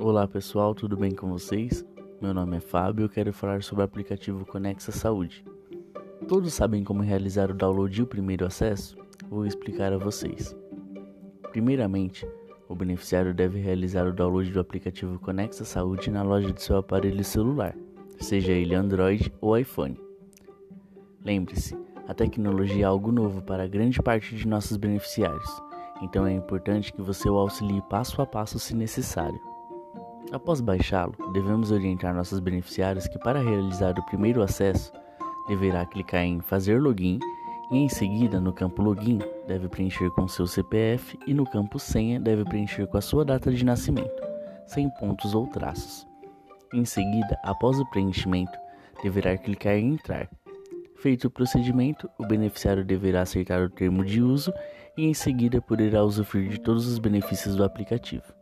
Olá pessoal, tudo bem com vocês? Meu nome é Fábio e eu quero falar sobre o aplicativo Conexa Saúde. Todos sabem como realizar o download e o primeiro acesso? Vou explicar a vocês. Primeiramente, o beneficiário deve realizar o download do aplicativo Conexa Saúde na loja de seu aparelho celular, seja ele Android ou iPhone. Lembre-se, a tecnologia é algo novo para grande parte de nossos beneficiários, então é importante que você o auxilie passo a passo se necessário. Após baixá-lo, devemos orientar nossos beneficiários que para realizar o primeiro acesso, deverá clicar em Fazer login e em seguida no campo Login deve preencher com seu CPF e no campo Senha deve preencher com a sua data de nascimento, sem pontos ou traços. Em seguida, após o preenchimento, deverá clicar em Entrar. Feito o procedimento, o beneficiário deverá aceitar o termo de uso e em seguida poderá usufruir de todos os benefícios do aplicativo.